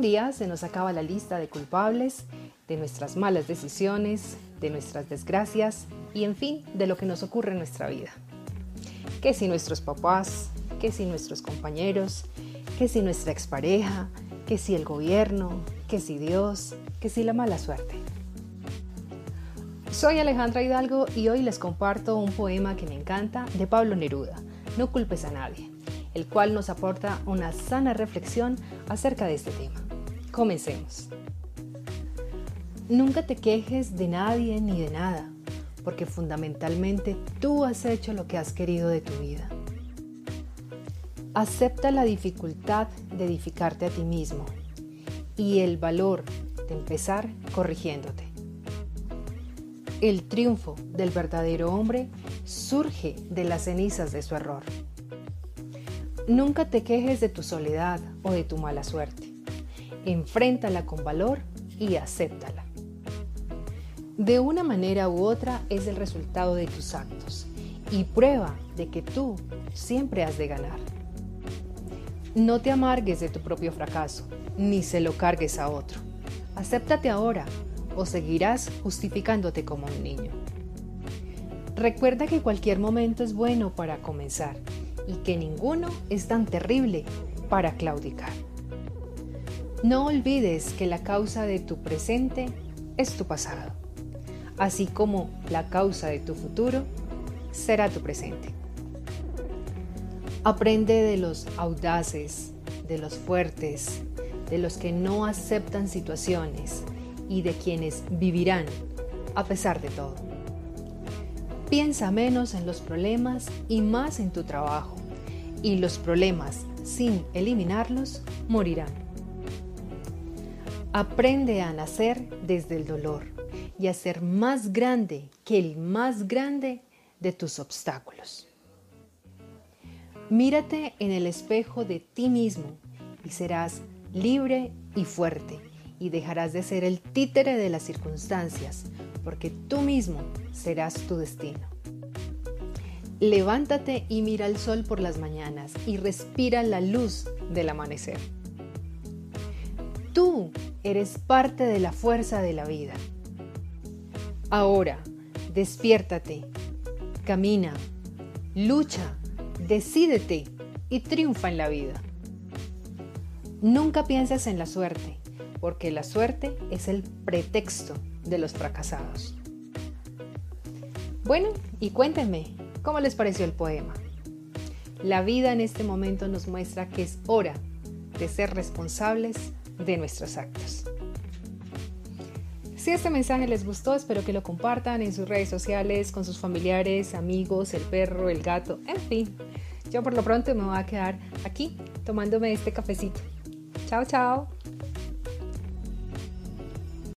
día se nos acaba la lista de culpables de nuestras malas decisiones, de nuestras desgracias y en fin, de lo que nos ocurre en nuestra vida. Que si nuestros papás, que si nuestros compañeros, que si nuestra expareja, que si el gobierno, que si Dios, que si la mala suerte. Soy Alejandra Hidalgo y hoy les comparto un poema que me encanta de Pablo Neruda, No culpes a nadie, el cual nos aporta una sana reflexión acerca de este tema. Comencemos. Nunca te quejes de nadie ni de nada, porque fundamentalmente tú has hecho lo que has querido de tu vida. Acepta la dificultad de edificarte a ti mismo y el valor de empezar corrigiéndote. El triunfo del verdadero hombre surge de las cenizas de su error. Nunca te quejes de tu soledad o de tu mala suerte. Enfréntala con valor y acéptala. De una manera u otra es el resultado de tus actos y prueba de que tú siempre has de ganar. No te amargues de tu propio fracaso, ni se lo cargues a otro. Acéptate ahora o seguirás justificándote como un niño. Recuerda que cualquier momento es bueno para comenzar y que ninguno es tan terrible para claudicar. No olvides que la causa de tu presente es tu pasado así como la causa de tu futuro será tu presente. Aprende de los audaces, de los fuertes, de los que no aceptan situaciones y de quienes vivirán a pesar de todo. Piensa menos en los problemas y más en tu trabajo, y los problemas, sin eliminarlos, morirán. Aprende a nacer desde el dolor y a ser más grande que el más grande de tus obstáculos. Mírate en el espejo de ti mismo y serás libre y fuerte y dejarás de ser el títere de las circunstancias porque tú mismo serás tu destino. Levántate y mira el sol por las mañanas y respira la luz del amanecer. Tú eres parte de la fuerza de la vida Ahora, despiértate, camina, lucha, decídete y triunfa en la vida. Nunca pienses en la suerte, porque la suerte es el pretexto de los fracasados. Bueno, y cuéntenme, ¿cómo les pareció el poema? La vida en este momento nos muestra que es hora de ser responsables de nuestros actos. Si este mensaje les gustó, espero que lo compartan en sus redes sociales, con sus familiares, amigos, el perro, el gato, en fin. Yo por lo pronto me voy a quedar aquí tomándome este cafecito. Chao, chao.